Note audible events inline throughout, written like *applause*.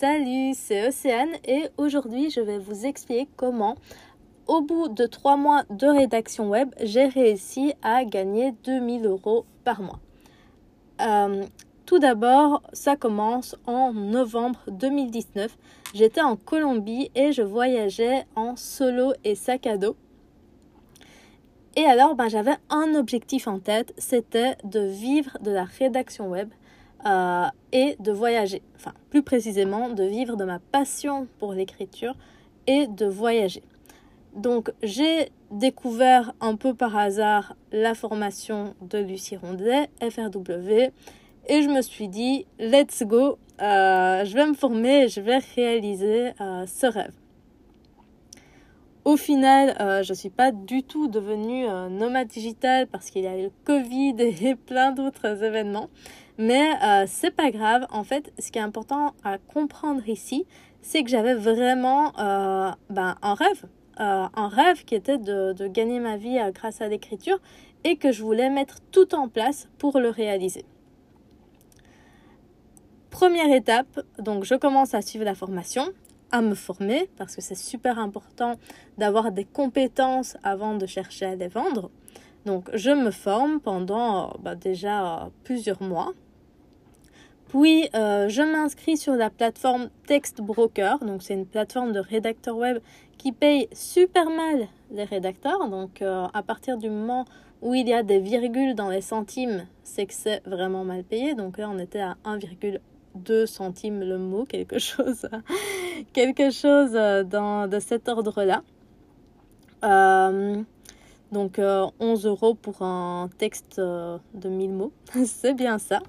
Salut, c'est Océane et aujourd'hui je vais vous expliquer comment, au bout de trois mois de rédaction web, j'ai réussi à gagner 2000 euros par mois. Euh, tout d'abord, ça commence en novembre 2019. J'étais en Colombie et je voyageais en solo et sac à dos. Et alors, ben, j'avais un objectif en tête, c'était de vivre de la rédaction web euh, et de voyager. Enfin, plus précisément, de vivre de ma passion pour l'écriture et de voyager. Donc, j'ai découvert un peu par hasard la formation de Lucie Rondet, FRW, et je me suis dit, let's go, euh, je vais me former je vais réaliser euh, ce rêve. Au final, je ne suis pas du tout devenue nomade digital parce qu'il y a eu le Covid et *laughs* plein d'autres événements. Mais euh, c'est pas grave. En fait, ce qui est important à comprendre ici, c'est que j'avais vraiment euh, ben, un rêve. Euh, un rêve qui était de, de gagner ma vie euh, grâce à l'écriture et que je voulais mettre tout en place pour le réaliser. Première étape, donc je commence à suivre la formation, à me former parce que c'est super important d'avoir des compétences avant de chercher à les vendre. Donc je me forme pendant bah, déjà plusieurs mois puis, euh, je m'inscris sur la plateforme Text Broker. Donc, c'est une plateforme de rédacteurs web qui paye super mal les rédacteurs. Donc, euh, à partir du moment où il y a des virgules dans les centimes, c'est que c'est vraiment mal payé. Donc là, on était à 1,2 centimes le mot, quelque *laughs* chose, quelque chose euh, dans, de cet ordre-là. Donc, 11 euros pour un texte de 1000 mots. *laughs* c'est bien ça.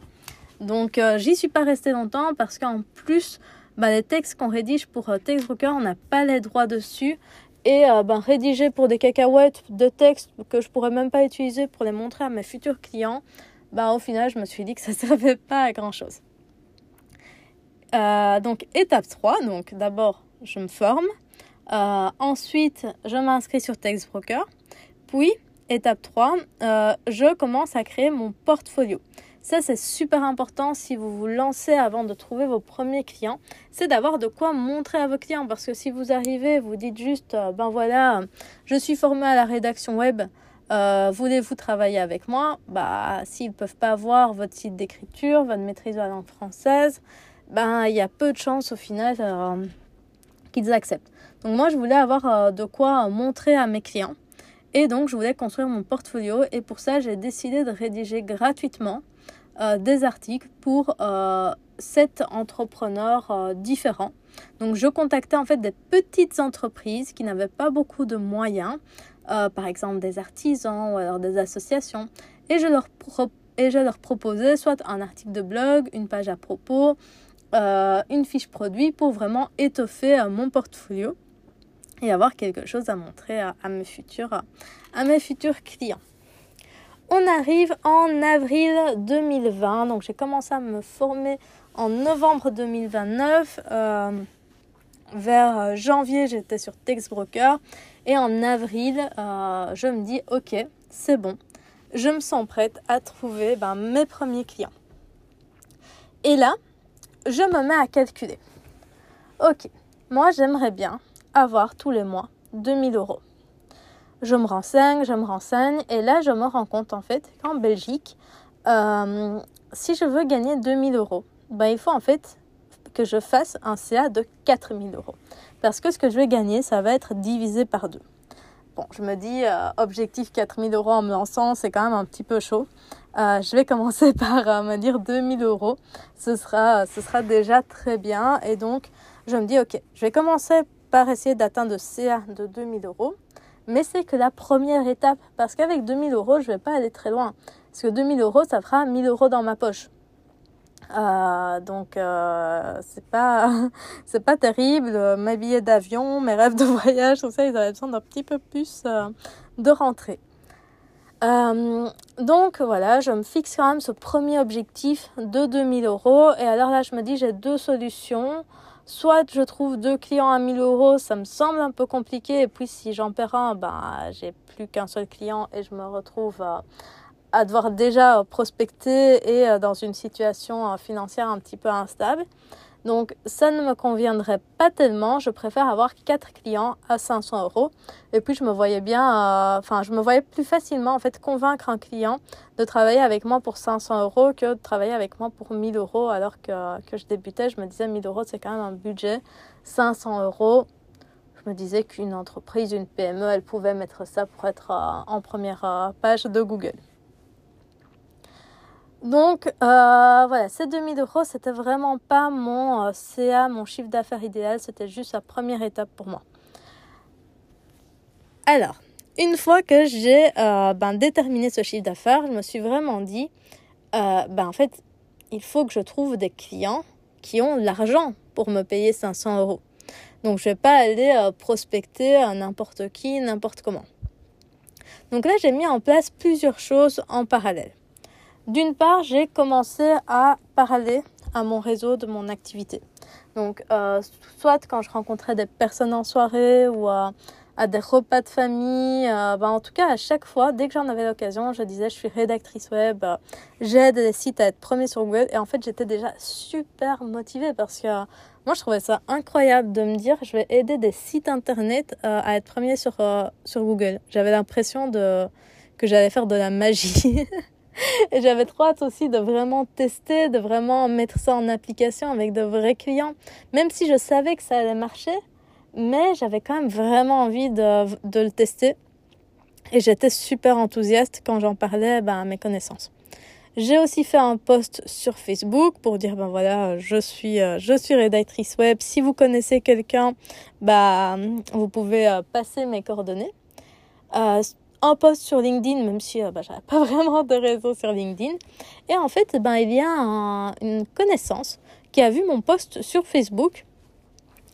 Donc euh, j'y suis pas restée longtemps parce qu'en plus, bah, les textes qu'on rédige pour euh, TextBroker, on n'a pas les droits dessus. Et euh, ben, rédiger pour des cacahuètes de textes que je pourrais même pas utiliser pour les montrer à mes futurs clients, bah, au final, je me suis dit que ça ne *laughs* servait pas à grand chose. Euh, donc, étape 3, donc d'abord, je me forme. Ensuite, je m'inscris sur TextBroker. Puis, étape 3, euh, je commence à créer mon portfolio. Ça, c'est super important si vous vous lancez avant de trouver vos premiers clients. C'est d'avoir de quoi montrer à vos clients. Parce que si vous arrivez, vous dites juste, euh, ben voilà, je suis formé à la rédaction web, euh, voulez-vous travailler avec moi? Bah, s'ils ne peuvent pas voir votre site d'écriture, votre maîtrise de la langue française, ben, il y a peu de chances au final euh, qu'ils acceptent. Donc moi, je voulais avoir de quoi montrer à mes clients. Et donc, je voulais construire mon portfolio. Et pour ça, j'ai décidé de rédiger gratuitement euh, des articles pour euh, sept entrepreneurs euh, différents. Donc je contactais en fait des petites entreprises qui n'avaient pas beaucoup de moyens, par exemple des artisans ou alors des associations, et je leur, et je leur proposais soit un article de blog, une page à propos, une fiche produit pour vraiment étoffer mon portfolio et avoir quelque chose à montrer à mes futurs, à mes futurs clients. On arrive en avril 2020, donc j'ai commencé à me former en novembre 2029. Euh, vers janvier, j'étais sur Textbroker et en avril, euh, je me dis ok, c'est bon, je me sens prête à trouver ben, mes premiers clients. Et là, je me mets à calculer. Ok, moi j'aimerais bien avoir tous les mois 2000 euros je me renseigne, je me renseigne, et là, je me rends compte en fait qu'en Belgique, euh, si je veux gagner 2000 euros, ben, il faut en fait que je fasse un CA de 4000 euros. Parce que ce que je vais gagner, ça va être divisé par deux. Bon, je me dis, euh, objectif 4000 euros en me lançant, c'est quand même un petit peu chaud. Euh, je vais *laughs* commencer par euh, me dire 2000 euros. Ce sera, ce sera déjà très bien. Et donc, je me dis, ok, je vais commencer par essayer d'atteindre CA de 2000 euros mais c'est que la première étape. Parce qu'avec 2000 euros, je vais pas aller très loin. Parce que 2000 euros, ça fera 1000 euros dans ma poche. Euh, donc euh, c'est pas *laughs* pas terrible mes billets d'avion mes rêves de voyage tout ça ils avaient besoin d'un petit peu plus euh, de rentrée euh, donc voilà je me fixe quand même ce premier objectif de 2000 euros et alors là je me dis j'ai deux solutions soit je trouve deux clients à 1000 euros, ça me semble un peu compliqué. Et puis si j'en perds un, ben, j'ai plus qu'un seul client et je me retrouve à, à devoir déjà prospecter et euh, dans une situation euh, financière un petit peu instable. Donc ça ne me conviendrait pas tellement. Je préfère avoir 4 clients à 500 euros. Et puis je me voyais bien, euh, enfin je me voyais plus facilement en fait convaincre un client de travailler avec moi pour 500 euros que de travailler avec moi pour 1000 euros. Alors que, que je débutais, je me disais 1000 euros c'est quand même un budget. 500 euros, je me disais qu'une entreprise, une PME, elle pouvait mettre ça pour être euh, en première euh, page de Google. Donc euh, voilà, ces 2000 euros, c'était vraiment pas mon CA, mon chiffre d'affaires idéal, c'était juste la première étape pour moi. Alors, une fois que j'ai ben, déterminé ce chiffre d'affaires, je me suis vraiment dit, ben, en fait, il faut que je trouve des clients qui ont l'argent pour me payer 500 euros. Donc je vais pas aller euh, prospecter à n'importe qui, n'importe comment. Donc là, j'ai mis en place plusieurs choses en parallèle. D'une part, j'ai commencé à parler à mon réseau de mon activité. Donc, euh, soit quand je rencontrais des personnes en soirée ou à des repas de famille. Euh, bah, en tout cas, à chaque fois, dès que j'en avais l'occasion, je disais je suis rédactrice web, euh, j'aide les sites à être premiers sur Google. Et en fait, j'étais déjà super motivée parce que moi, je trouvais ça incroyable de me dire je vais aider des sites internet euh, à être premiers sur, sur Google. J'avais l'impression de, que j'allais faire de la magie. *laughs* *laughs* J'avais trop hâte aussi de vraiment tester, de vraiment mettre ça en application avec de vrais clients. Même si je savais que ça allait marcher, mais j'avais quand même vraiment envie de, de le tester. Et j'étais super enthousiaste quand j'en parlais ben, à mes connaissances. J'ai aussi fait un post sur Facebook pour dire ben voilà, je suis euh, je suis rédactrice web. Si vous connaissez quelqu'un, bah vous pouvez euh, passer mes coordonnées. Euh, un post sur LinkedIn, même si bah, j'avais pas *laughs* vraiment de réseau sur LinkedIn. Et en fait, ben il y a une connaissance qui a vu mon post sur Facebook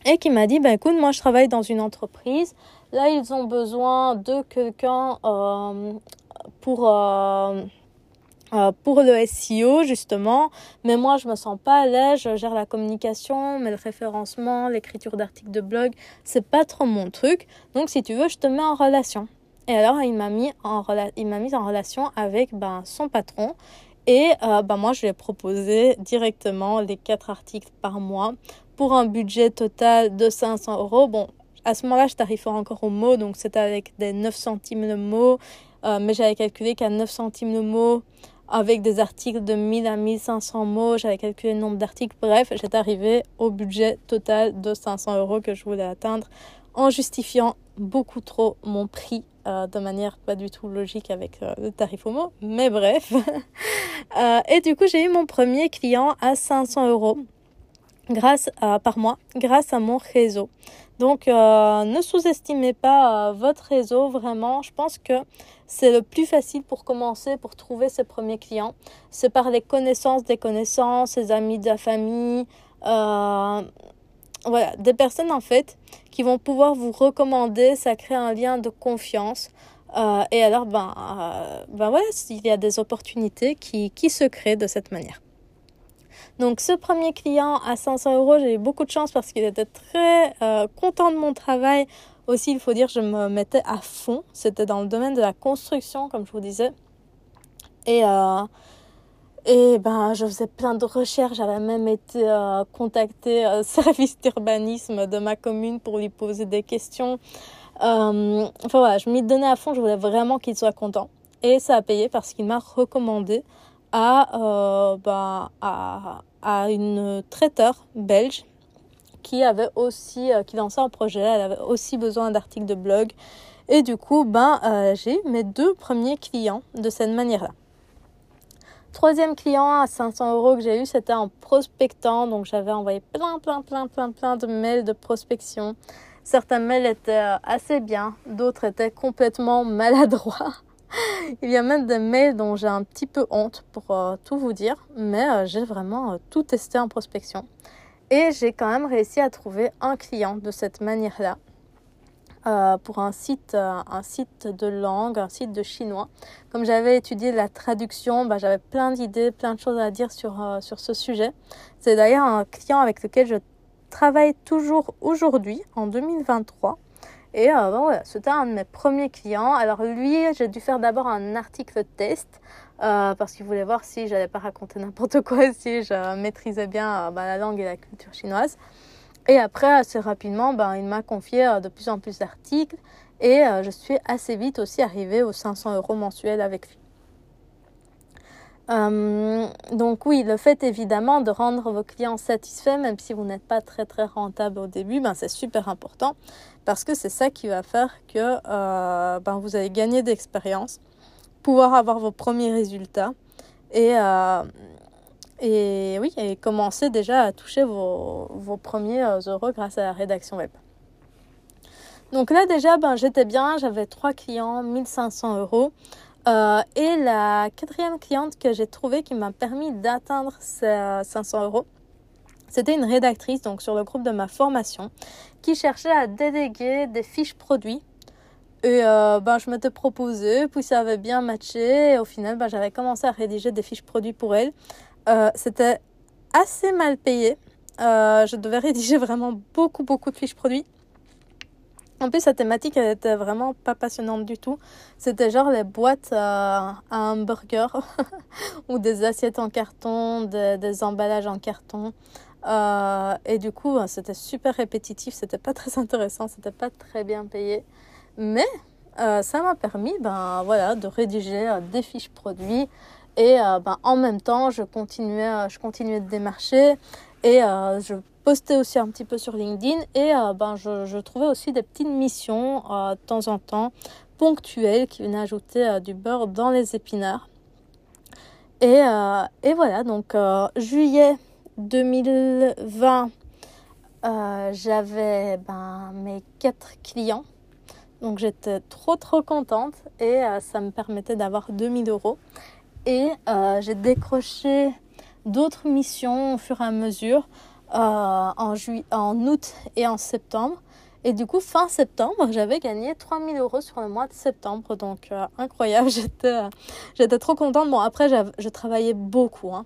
et qui m'a dit, ben écoute, moi je travaille dans une entreprise, là ils ont besoin de quelqu'un euh, pour, euh, euh, pour le SEO justement, mais moi je me sens pas à l'aise, je gère la communication, mais le référencement, l'écriture d'articles de blog, c'est pas trop mon truc, donc si tu veux, je te mets en relation. Et alors il m'a mis en, il m'a mis en relation avec ben, son patron et euh, bah moi, je lui ai proposé directement les quatre articles par mois pour un budget total de 500 euros. Bon, à ce moment-là, je tarifais encore au mot, donc c'était avec des 9 centimes le mot. Euh, mais j'avais calculé qu'à 9 centimes le mot, avec des articles de 1000 à 1500 mots, j'avais calculé le nombre d'articles. Bref, j'étais arrivé au budget total de 500 euros que je voulais atteindre en justifiant beaucoup trop mon prix euh, de manière pas du tout logique avec euh, le tarif mot, mais bref. *laughs* Euh, et du coup, j'ai eu mon premier client à 500 euros grâce par mois, grâce à mon réseau. Donc, ne sous-estimez pas votre réseau, vraiment. Je pense que c'est le plus facile pour commencer, pour trouver ses premiers clients. C'est par les connaissances des connaissances, ses amis de la famille. Voilà, des personnes en fait qui vont pouvoir vous recommander, ça crée un lien de confiance. Euh, et alors, ben, euh, ben voilà, il y a des opportunités qui, qui se créent de cette manière. Donc ce premier client à 500 euros, j'ai eu beaucoup de chance parce qu'il était très euh, content de mon travail. Aussi, il faut dire, je me mettais à fond. C'était dans le domaine de la construction, comme je vous disais. Et, et ben, je faisais plein de recherches. J'avais même été euh, contacter euh, *laughs* service d'urbanisme de ma commune pour lui poser des questions. Euh, enfin voilà, je m'y donnais à fond. Je voulais vraiment qu'il soit content. Et ça a payé parce qu'il m'a recommandé à, euh, ben, une traiteur belge qui avait aussi, qui lançait un projet. Elle avait aussi besoin d'articles de blog. Et du coup, ben, j'ai mes deux premiers clients de cette manière-là. Troisième client à 500 euros que j'ai eu, c'était en prospectant. Donc j'avais envoyé plein, plein, plein, plein, plein de mails de prospection. Certains mails étaient euh, assez bien, d'autres étaient complètement *laughs* maladroits. Il y a même des mails dont j'ai un petit peu honte pour euh, tout vous dire, mais euh, j'ai vraiment tout testé en prospection. Et j'ai quand même réussi à trouver un client de cette manière-là. Euh, pour un site, euh, un site de langue, un site de chinois. Comme j'avais étudié la traduction, bah, j'avais plein d'idées, plein de choses à dire sur, euh, sur ce sujet. C'est d'ailleurs un client avec lequel je travaille toujours aujourd'hui, en 2023. Et bon, voilà, c'était un de mes premiers clients. Alors lui, j'ai dû faire d'abord un article test parce qu'il voulait voir si j'allais pas raconter n'importe quoi, *laughs* si je maîtrisais bien bah, la langue et la culture chinoise. Et après, assez rapidement, ben, il m'a confié de plus en plus d'articles et je suis assez vite aussi arrivée aux 500 euros mensuels avec lui. Euh, donc oui, le fait évidemment de rendre vos clients satisfaits, même si vous n'êtes pas très très rentable au début, ben, c'est super important parce que c'est ça qui va faire que euh, ben, vous allez gagner d'expérience, pouvoir avoir vos premiers résultats et, euh, et, oui, et commencer déjà à toucher vos, vos premiers euros grâce à la rédaction web. Donc là déjà, ben, j'étais bien, j'avais trois clients, 1500 euros. Euh, et la quatrième cliente que j'ai trouvée qui m'a permis d'atteindre ces 500 euros, c'était une rédactrice donc sur le groupe de ma formation qui cherchait à déléguer des fiches produits. Et euh, ben, je m'étais proposé, puis ça avait bien matché. Et au final, ben, j'avais commencé à rédiger des fiches produits pour elle. Euh, c'était assez mal payé. je devais *laughs* rédiger vraiment beaucoup, beaucoup de fiches produits. En plus, sa thématique, elle était vraiment pas passionnante du tout. C'était genre les boîtes euh, à hamburger *laughs* ou des assiettes en carton, des, emballages en carton. Euh, et du coup, c'était super répétitif, c'était pas très intéressant, c'était pas très bien payé. Mais euh, ça m'a permis ben, voilà, de rédiger des fiches produits. Et ben, en même temps, je continuais, je continuais de démarcher et je postais aussi un petit peu sur LinkedIn et euh, ben, je, je, trouvais aussi des petites missions euh, de temps en temps ponctuelles qui venaient ajouter euh, du beurre dans les épinards. Et, et voilà, donc juillet 2020, j'avais ben, mes quatre clients. Donc j'étais trop trop contente et ça me permettait d'avoir 2000 euros. Et j'ai décroché d'autres missions au fur et à mesure. Euh, en, en août et en septembre. Et du coup, fin septembre, j'avais gagné 3000 euros sur le mois de septembre. Donc, euh, incroyable. *laughs* J'étais, euh, j'étais trop contente. Bon, après, je travaillais beaucoup. Hein.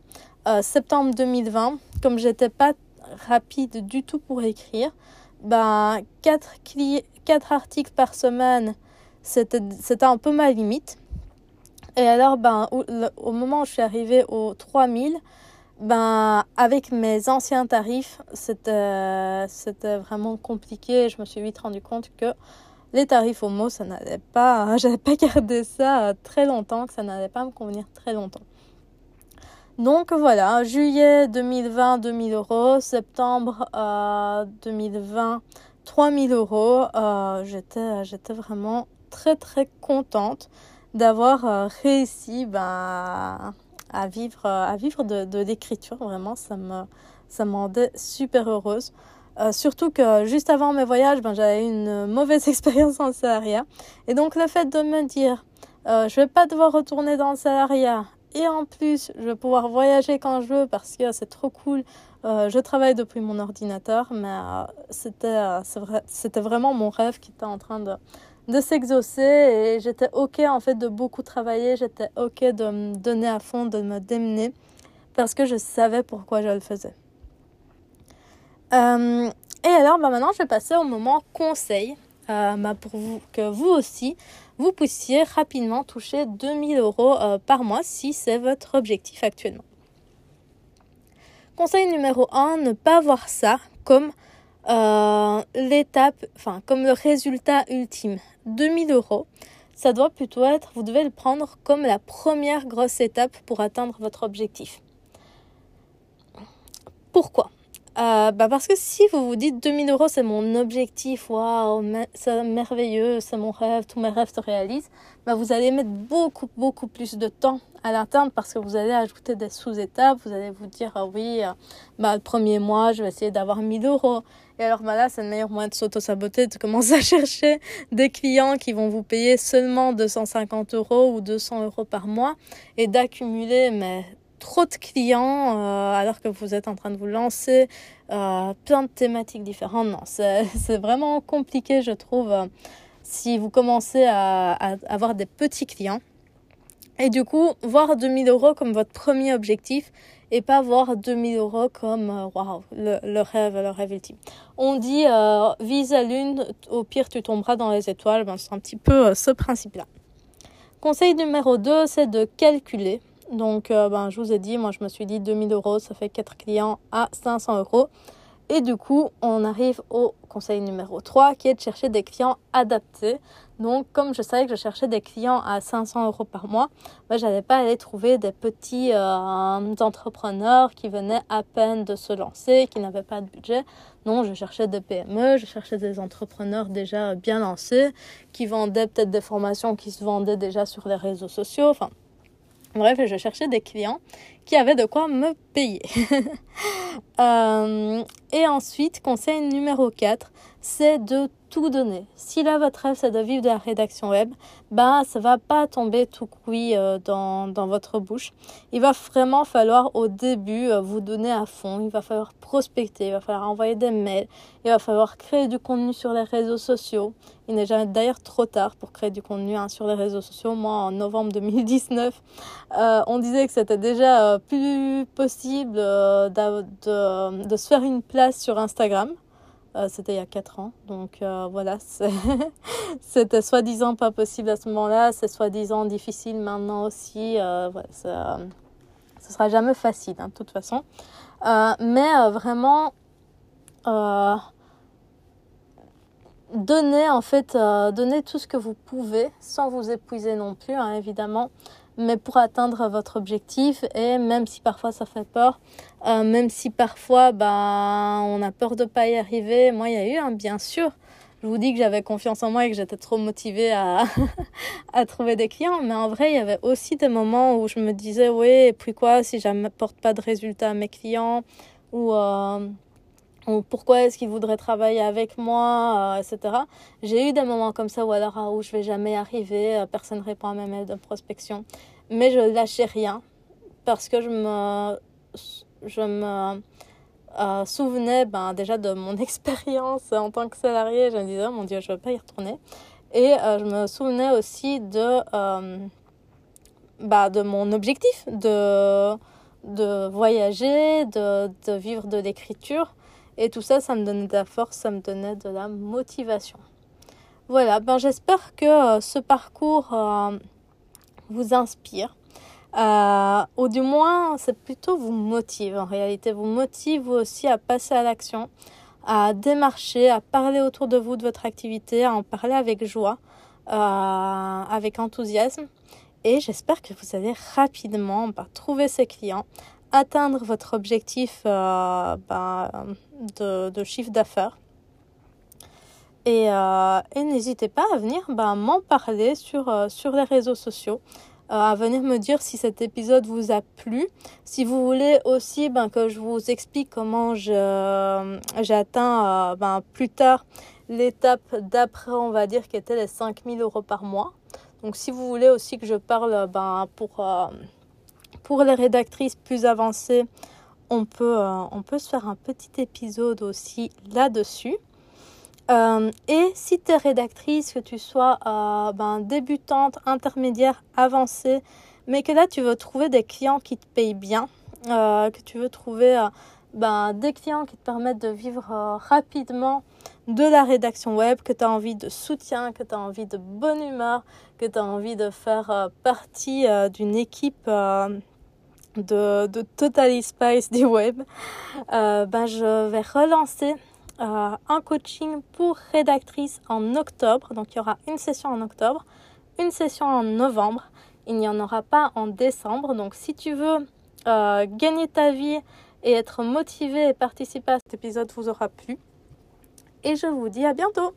septembre 2020, comme j'étais pas rapide du tout pour écrire, ben, 4, 4 articles par semaine, c'était un peu ma limite. Et alors, ben, au, moment où je suis arrivée aux 3000, ben, avec mes anciens tarifs, c'était, vraiment compliqué. Je me suis vite rendu compte que les tarifs mot, ça n'allait pas, *laughs* j'avais pas gardé ça très longtemps, que ça n'allait pas me convenir très longtemps. Donc voilà, juillet 2020, 2000 euros, septembre euh, 2020, 3000 euros. Euh, j'étais, j'étais vraiment très très contente d'avoir euh, réussi ben, à vivre, euh, à vivre de, l'écriture. Vraiment, ça me, ça me rendait super heureuse. Euh, surtout que juste avant mes voyages, ben, j'avais une mauvaise *laughs* expérience en salariat. Et donc le fait de me dire, euh, je vais pas devoir retourner dans le salariat. Et en plus, je vais pouvoir voyager quand je veux parce que c'est trop cool. Je travaille depuis mon ordinateur, mais c'était, c'était vraiment mon rêve qui était en train de, de s'exaucer et j'étais ok en fait de beaucoup travailler, j'étais ok de me donner à fond, de me démener parce que je savais pourquoi je le faisais. Euh, et alors bah maintenant je vais passer au moment conseil euh, bah, pour vous, que vous aussi vous puissiez rapidement toucher 2000 euros euh, par mois si c'est votre objectif actuellement. Conseil numéro 1, ne pas voir ça comme euh, l'étape, enfin comme le résultat ultime. 2000 euros, ça doit plutôt être, vous devez le prendre comme la première grosse étape pour atteindre votre objectif. Pourquoi? Euh, bah parce que si vous vous dites 2000 euros c'est mon objectif, waouh, c'est merveilleux, c'est mon rêve, tous mes rêves se réalisent, bah vous allez mettre beaucoup beaucoup plus de temps à l'atteindre parce que vous allez ajouter des sous-étapes, vous allez vous dire ah oui, euh, bah le premier mois je vais essayer d'avoir 1000 euros. Et alors bah là c'est le meilleur moyen de s'auto-saboter, de commencer à *laughs* chercher des clients qui vont vous payer seulement 250 euros ou 200 euros par mois et d'accumuler mais trop de clients euh, alors que vous êtes en train de vous lancer, euh, plein de thématiques différentes. Non, c'est *laughs* vraiment compliqué, je trouve, euh, si vous commencez à, à, avoir des petits clients. Et du coup, voir 2000 euros comme votre premier objectif et pas voir 2000 euros comme le, rêve, le rêve ultime. On dit vise la lune, au pire tu tomberas dans les étoiles. Ben, c'est un petit peu ce principe-là. Conseil numéro 2, c'est de calculer Donc, euh, ben, je vous ai dit, moi, je me suis dit 2000 euros, ça fait 4 clients à 500 euros. Et du coup, on arrive au conseil numéro 3 qui est de chercher des clients adaptés. Donc, comme je savais que je cherchais des clients à 500 euros par mois, ben, je n'allais pas aller trouver des petits euh, entrepreneurs qui venaient à peine de se lancer, qui n'avaient pas de budget. Non, je cherchais des PME, je cherchais des entrepreneurs déjà bien lancés, qui vendaient peut-être des formations qui se vendaient déjà sur les réseaux sociaux. Enfin, Bref, je cherchais des clients qui avaient de quoi me payer. *laughs* Euh, et ensuite, conseil numéro 4, c'est de tout donner. Si là, votre rêve, c'est de vivre de la rédaction web, bah, ça va pas tomber tout cuit euh, dans, dans, votre bouche. Il va vraiment falloir au début euh, vous donner à fond. Il va falloir prospecter, il va falloir envoyer des mails, il va falloir créer du contenu sur les réseaux sociaux. Il n'est jamais d'ailleurs trop tard pour créer du contenu hein, sur les réseaux sociaux. Moi, en novembre 2019, euh, on disait que c'était déjà plus possible de, de, se faire une place sur Instagram. Euh, c'était il y a 4 ans. Donc euh, voilà, *laughs* c'était soi-disant pas possible à ce moment-là. C'est soi-disant difficile maintenant aussi. Euh, voilà, ça, ce sera jamais facile, hein, de toute façon. mais vraiment, donnez en fait, donnez tout ce que vous pouvez sans vous épuiser non plus, hein, évidemment mais pour atteindre votre objectif et même si parfois ça fait peur, euh, même si parfois ben, on a peur de ne pas y arriver, moi il y a eu, un bien sûr, je vous dis que j'avais confiance en moi et que j'étais trop motivée à, *laughs* à trouver des clients, mais en vrai il y avait aussi des moments où je me disais oui et puis quoi si je n'apporte pas de résultats à mes clients ou... Euh, ou pourquoi est-ce qu'ils voudraient travailler avec moi, euh, etc. J'ai eu des moments comme ça où alors ah, où je vais jamais arriver, euh, personne ne répond à mes mails de prospection, mais je lâchais rien parce que je me, je me euh, souvenais ben, déjà de mon *laughs* expérience en tant que salarié. Je me disais, oh mon Dieu, je ne veux pas y retourner. Et je me souvenais aussi de, bah, de mon objectif de, de voyager, de, de vivre de l'écriture. Et tout ça, ça me donnait de la force, ça me donnait de la motivation. Voilà, ben j'espère que euh, ce parcours euh, vous inspire. Euh, ou du moins, c'est plutôt vous motive en réalité. Vous motive aussi à passer à l'action, à démarcher, à parler autour de vous de votre activité, à en parler avec joie, avec enthousiasme. Et j'espère que vous allez rapidement bah, trouver ces clients, atteindre votre objectif euh, ben, de, chiffre d'affaires. Et, euh, n'hésitez pas à venir ben, m'en parler sur, euh, sur les réseaux sociaux, à venir me dire si cet épisode vous a plu. Si vous voulez aussi ben, que je vous explique comment j'atteins ben, plus tard l'étape d'après, on va dire, qui était les 5000 euros par mois. Donc si vous voulez aussi que je parle ben, pour pour les rédactrices plus avancées, on peut, euh, on peut se faire un petit épisode aussi là-dessus. Euh, et si tu es rédactrice, que tu sois euh, ben, débutante, intermédiaire, avancée, mais que là tu veux trouver des clients qui te payent bien, que tu veux trouver ben, des clients qui te permettent de vivre rapidement de la rédaction web, que tu as envie de soutien, que tu as envie de bonne humeur, que tu as envie de faire partie d'une équipe de, de Totally Spice du web, euh, ben je vais relancer euh, un coaching pour rédactrice en octobre. Donc il y aura une session en octobre, une session en novembre. Il n'y en aura pas en décembre. Donc si tu veux euh, gagner ta vie et être motivé et participer à cet épisode vous aura plu. Et je vous dis à bientôt